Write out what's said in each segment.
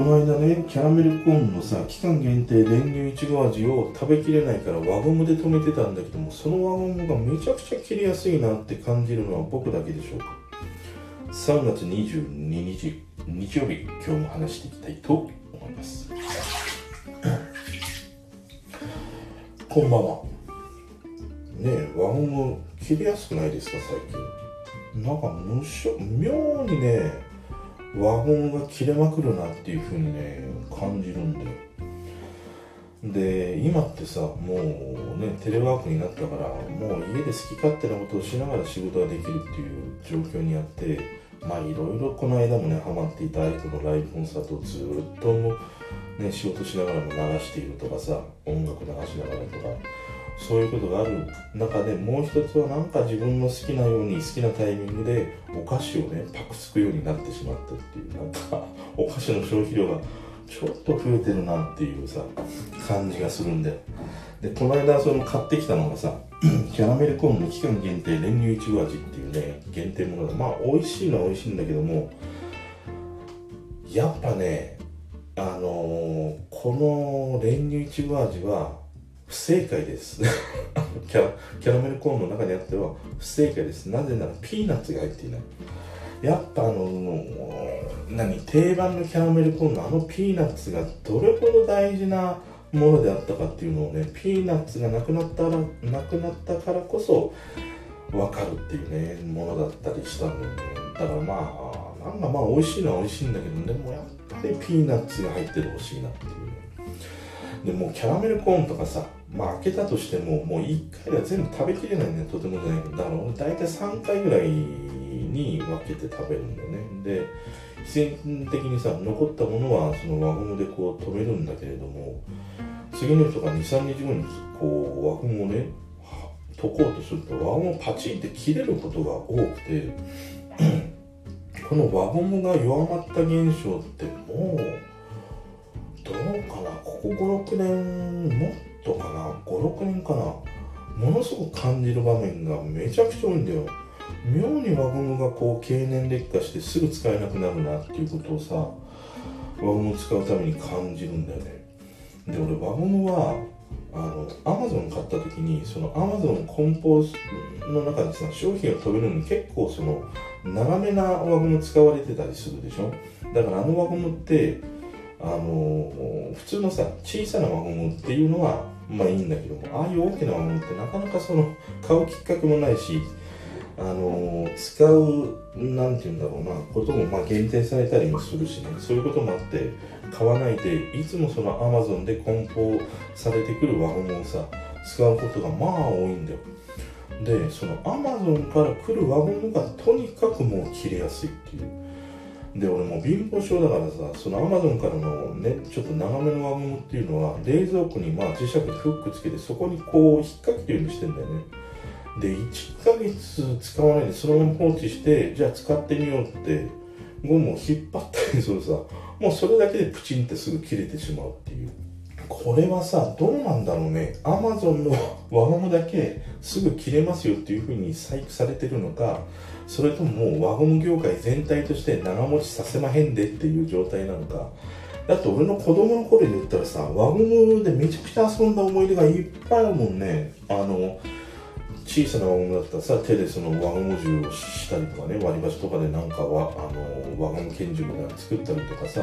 この間ねキャラメルコーンのさ期間限定練乳いちご味を食べきれないから輪ゴムで止めてたんだけどもその輪ゴムがめちゃくちゃ切れやすいなって感じるのは僕だけでしょうか。3月22日日曜日今日も話していきたいと思います。こんばんは。ねえ輪ゴム切れやすくないですか最近。なんか無性妙にね輪ゴムが切れまくるなっていう風にね感じるんだよ。で今ってさもうねテレワークになったからもう家で好き勝手なことをしながら仕事ができるっていう状況にあってまあいろいろこの間もねハマっていた相手のライブコンサートをずっとね仕事しながらも流しているとかさ音楽流しながらとかそういうことがある中でもう一つはなんか自分の好きなように好きなタイミングでお菓子をねパクつくようになってしまったっていうなんか お菓子の消費量がちょっと増えてるなっていうさ感じがするんだよ。でこの間その買ってきたのがさ キャラメルコーンの期間限定練乳いちご味っていうね限定ものがまあ美味しいのは美味しいんだけどもやっぱねあのー、この練乳いちご味は不正解です。キャキャラメルコーンの中にあっては不正解です。なぜならピーナッツが入っていない。やっぱあの何定番のキャラメルコーンのあのピーナッツがどれほど大事なものであったかっていうのをねピーナッツがなくなったらなくなったからこそ分かるっていうねものだったりしたんだよね。だからまあなんかまあ美味しいのは美味しいんだけどでもやっぱりピーナッツが入っててほしいなっていうでもキャラメルコーンとかさまあ開けたとしてももう1回では全部食べきれないんだよとてもじゃないけどだから大体3回ぐらいに分けて食べるんだよね。で必然的にさ残ったものはその輪ゴムでこう止めるんだけれども次の日とか23日後にこう輪ゴムをね解こうとすると輪ゴムパチンって切れることが多くてこの輪ゴムが弱まった現象ってもうここ56年もっとかな？56年かな？ものすごく感じる場面がめちゃくちゃ多いんだよ。妙に輪ゴムがこう経年劣化してすぐ使えなくなるなっていうことをさ輪ゴムを使うために感じるんだよね。で俺輪ゴムはあのアマゾン買った時にそのアマゾンコンポーの中にさ商品を止めるのに結構その長めな輪ゴム使われてたりするでしょ？だからあの輪ゴムってあの普通のさ小さな輪ゴムっていうのはまあいいんだけどもああいう大きな輪ゴムってなかなかその買うきっかけもないしあの使うなんて言うんだろうなこともま限定されたりもするしね。そういうこともあって買わないでいつもそのアマゾンで梱包されてくる輪ゴムをさ使うことがまあ多いんだよ。でそのアマゾンから来る輪ゴムがとにかくもう切れやすいっていう。で俺もう貧乏症だからさそのアマゾンからのねちょっと長めの輪ゴムっていうのは冷蔵庫にまあ磁石でフックつけてそこにこう引っ掛けるようにしてんだよね。で1ヶ月使わないでそのまま放置してじゃあ使ってみようってゴムを引っ張ったりするさもうそれだけでプチンってすぐ切れてしまうっていう。これはさどうなんだろうね。アマゾンの輪ゴムだけすぐ切れますよっていう風に細工されてるのかそれとも輪ゴム業界全体として長持ちさせまへんでっていう状態なのか。だって俺の子供の頃で言ったらさ輪ゴムでめちゃくちゃ遊んだ思い出がいっぱいあるもんね。あの小さな輪ゴムだったらさ手でその輪ゴム銃をしたりとかね割り箸とかでなんかはあの輪ゴム拳銃みたいなの作ったりとかさ。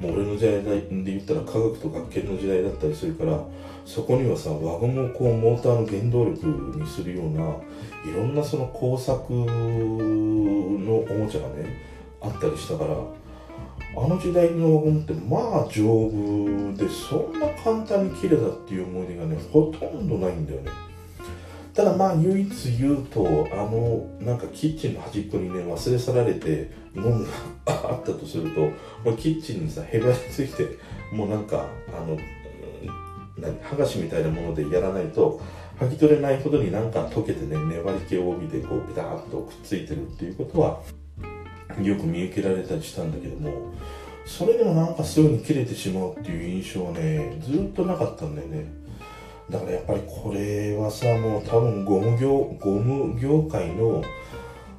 もう俺の時代で言ったら科学と学研の時代だったりするからそこにはさ輪ゴムをこうモーターの原動力にするようないろんなその工作のおもちゃがねあったりしたからあの時代の輪ゴムってまあ丈夫でそんな簡単に切れたっていう思い出がねほとんどないんだよね。ただまあ唯一言うとあのなんかキッチンの端っこにね忘れ去られてゴムがあったとすると もうキッチンにさへばりついてもうなんかあの何剥がしみたいなものでやらないと剥ぎ取れないほどになんか溶けてね粘り気を帯びてこうピターッとくっついてるっていうことはよく見受けられたりしたんだけどもそれでもなんかすぐに切れてしまうっていう印象はねずっとなかったんだよね。だからやっぱりこれはさもう多分ゴム業ゴム業界の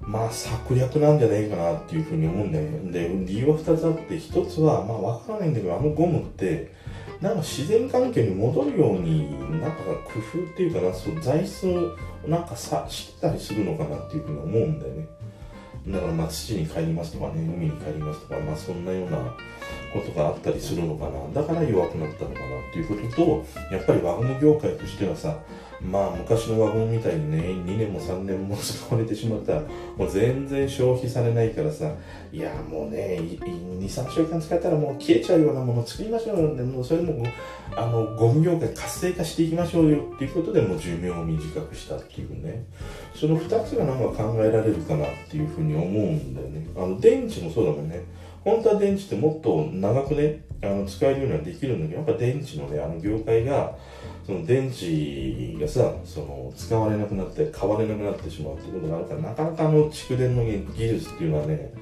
まあ策略なんじゃないかなっていうふうに思うんだよね。で理由は2つあって1つはまあ分からないんだけどあのゴムってなんか自然環境に戻るようになんか工夫っていうかなそう材質をなんかさしたりするのかなっていうふうに思うんだよね。だからまあ土に帰りますとかね海に帰りますとかまあそんなようなことがあったりするのかな。だから弱くなったのかなっていうこととやっぱりワゴン業界としてはさまあ昔の輪ゴムみたいにね2年も3年も使われてしまったらもう全然消費されないからさいやもうね23週間使ったらもう消えちゃうようなものを作りましょうよもうそれもあのゴム業界活性化していきましょうよっていうことでもう寿命を短くしたっていうね。その2つがなんか考えられるかなっていうふうに思うんだよね。あの電池もそうだもんね。本当は電池ってもっと長くねあの使えるようにはできるんだけどやっぱ電池のねあの業界がその電池がさその使われなくなって買われなくなってしまうってことがあるからなかなかの蓄電の技術っていうのはね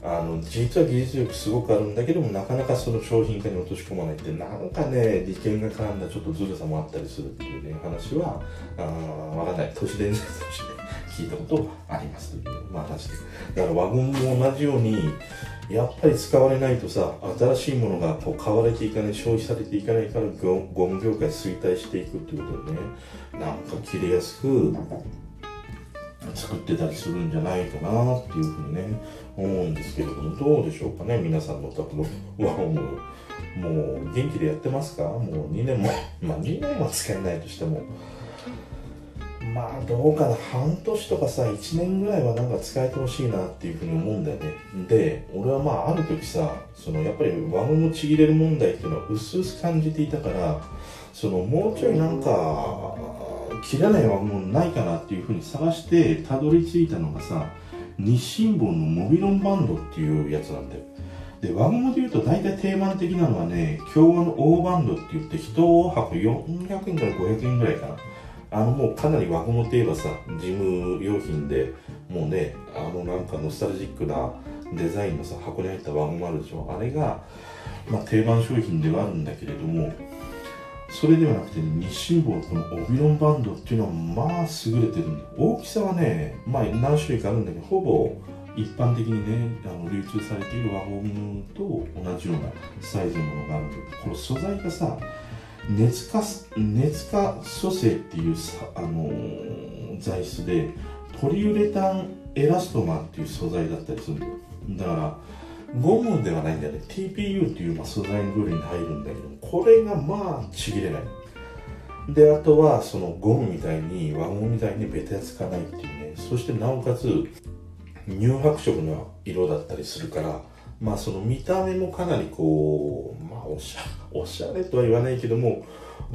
あの実は技術力すごくあるんだけどもなかなかその商品化に落とし込まないってなんかね利権が絡んだちょっとずるさもあったりするっていうね話はあわからない。都市伝説として聞いたことありますという、まあ話です。だからワゴンも同じようにやっぱり使われないとさ新しいものがこう買われていかない消費されていかないからゴム業界衰退していくってことでね。なんか切れやすく作ってたりするんじゃないかなっていうふうにね思うんですけれどもどうでしょうかね皆さんのお宅のワゴムもう元気でやってますか？もう2年もまあ2年は使えないとしても。まあどうかな半年とかさ1年ぐらいはなんか使えてほしいなっていうふうに思うんだよね。で俺はまあある時さそのやっぱり輪ゴムちぎれる問題っていうのは薄々感じていたからそのもうちょいなんか切らない輪ゴムないかなっていうふうに探してたどり着いたのがさ日清本のモビロンバンドっていうやつなんだよ。で輪ゴムでいうと大体定番的なのはね共和の大バンドって言って1箱400円から500円ぐらいかなあのもうかなり輪ゴムといえばさ事務用品でもうねあのなんかノスタルジックなデザインのさ箱に入った輪ゴムあるでしょ。あれが、まあ、定番商品ではあるんだけれどもそれではなくて、日清棒のオビロンバンドっていうのはまあ優れてるんだ。大きさはねまあ何種類かあるんだけどほぼ一般的にねあの流通されている輪ゴムと同じようなサイズのものがあるんだけどこの素材がさ熱化熱化組成っていうさ、あのー、材質でポリウレタンエラストマンっていう素材だったりする。んだよだからゴムではないんだよね。TPU っていうまあ素材の部類に入るんだけどこれがまあちぎれない。であとはそのゴムみたいに輪ゴムみたいにベタつかないっていうね。そしてなおかつ乳白色の色だったりするからまあその見た目もかなりこうまあおしゃおしゃれとは言わないけども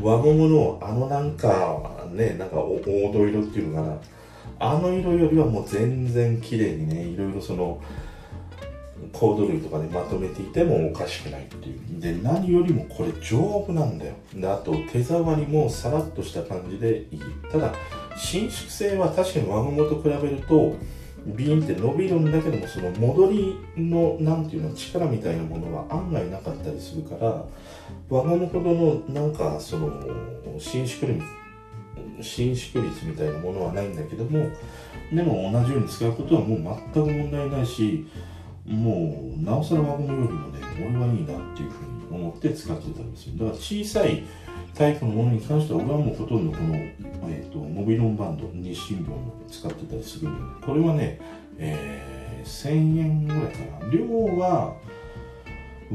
輪ゴムのあのなんかねなんか黄土色っていうのかな。あの色よりはもう全然綺麗にねいろいろそのコード類とかでまとめていてもおかしくないっていう。で何よりもこれ丈夫なんだよ。であと手触りもさらっとした感じでいい。ただ伸縮性は確かに輪ゴムと比べるとビーンって伸びるんだけどもその戻りのなんていうの力みたいなものは案外なかりするから輪ゴムほどのなんかその伸縮率伸縮率みたいなものはないんだけどもでも同じように使うことはもう全く問題ないしもうなおさら輪ゴムよりもね俺はいいなっていうふうに思って使ってたんですよ。だから小さいタイプのものに関しては俺はもうほとんどこの、えーと、モビロンバンド日清本を使ってたりするんでこれはね、えー、1000円ぐらいかな。量は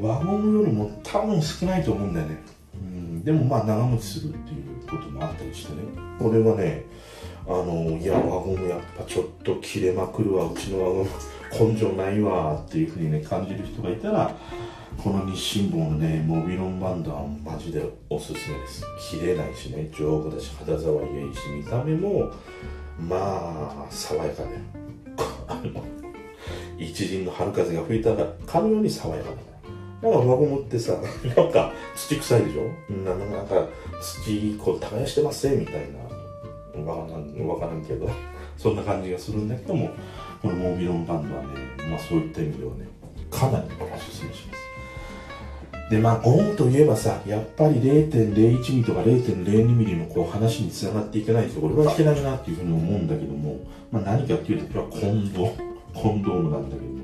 輪ゴムよりも多分少ないと思うんだよね、うん、でもまあ長持ちするっていうこともあったりしてね。これはねあのいや輪ゴムやっぱちょっと切れまくるわ。うちの輪ゴム根性ないわっていうふうにね感じる人がいたらこの日清本のねモビロンバンドはマジでおすすめです。切れないしね。丈夫だし肌触りがいいし見た目もまあ爽やか で一陣の春風が吹いたかのように爽やかだなんか輪ゴムってさ なんか土臭いでしょ？なんか土こう耕してますねみたいな。わからんわからんけど。そんな感じがするんだけどもこのモービロンバンドはねまあそういった意味ではねかなりおすすめします。でまあゴムといえばさやっぱり0.01ミリとか0.02ミリのこう話につながっていかないと俺はいけないなっていうふうに思うんだけども、まあ、何かっていうとこれはコンドコンドームなんだけど。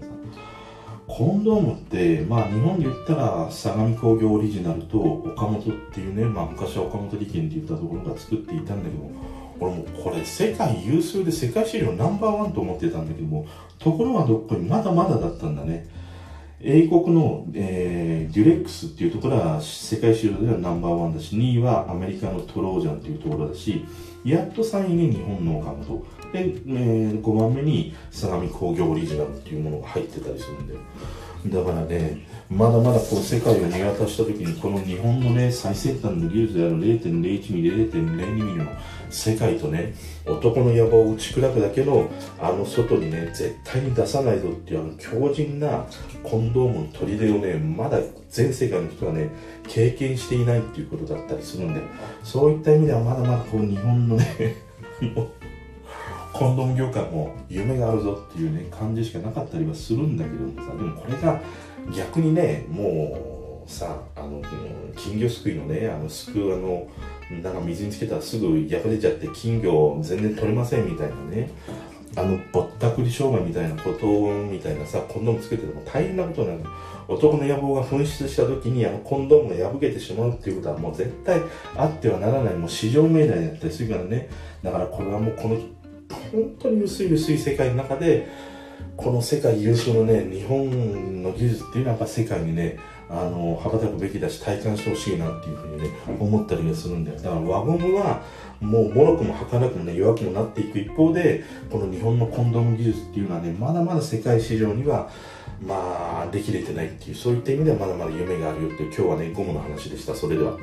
コンドームってまあ日本で言ったら相模工業オリジナルと岡本っていうね、まあ、昔は岡本利権って言ったところが作っていたんだけど俺もこれ世界有数で世界市場ナンバーワンと思ってたんだけどもところがどっかにまだまだだったんだね。英国の、えー、デュレックスっていうところは世界市場ではナンバーワンだし、2位はアメリカのトロージャンっていうところだし、やっと3位に日本の岡本。で、えー、5番目に相模工業オリジナルっていうものが入ってたりするんで。だからね、まだまだこう世界を見渡した時にこの日本のね最先端の技術である0.01ミリ0.02ミリの世界とね男の野望を打ち砕くだけのあの外にね絶対に出さないぞっていうあの強靭なコンドームの砦をねまだ全世界の人がね経験していないっていうことだったりするんでそういった意味ではまだまだこう日本のねコンドーム業界も夢があるぞっていうね感じしかなかったりはするんだけどさでもこれが逆にねもうさあの金魚すくいのねあのすくうあのなんか水につけたらすぐ破れちゃって金魚全然取れませんみたいなねあのぼったくり商売みたいなことみたいなさコンドームつけてても大変なことになる。男の野望が噴出した時にあのコンドームが破けてしまうっていうことはもう絶対あってはならないもう市場命題だったりするからね。だからこれはもうこの本当に薄い薄い世界の中でこの世界有数のね日本の技術っていうのはやっぱ世界にねあの羽ばたくべきだし体感してほしいなっていうふうにね思ったりはするんだよだから輪ゴムはもうもろくも儚くもね弱くもなっていく一方でこの日本のコンドーム技術っていうのはねまだまだ世界市場にはまあできれてないっていうそういった意味ではまだまだ夢があるよっていう今日はねゴムの話でしたそれでは。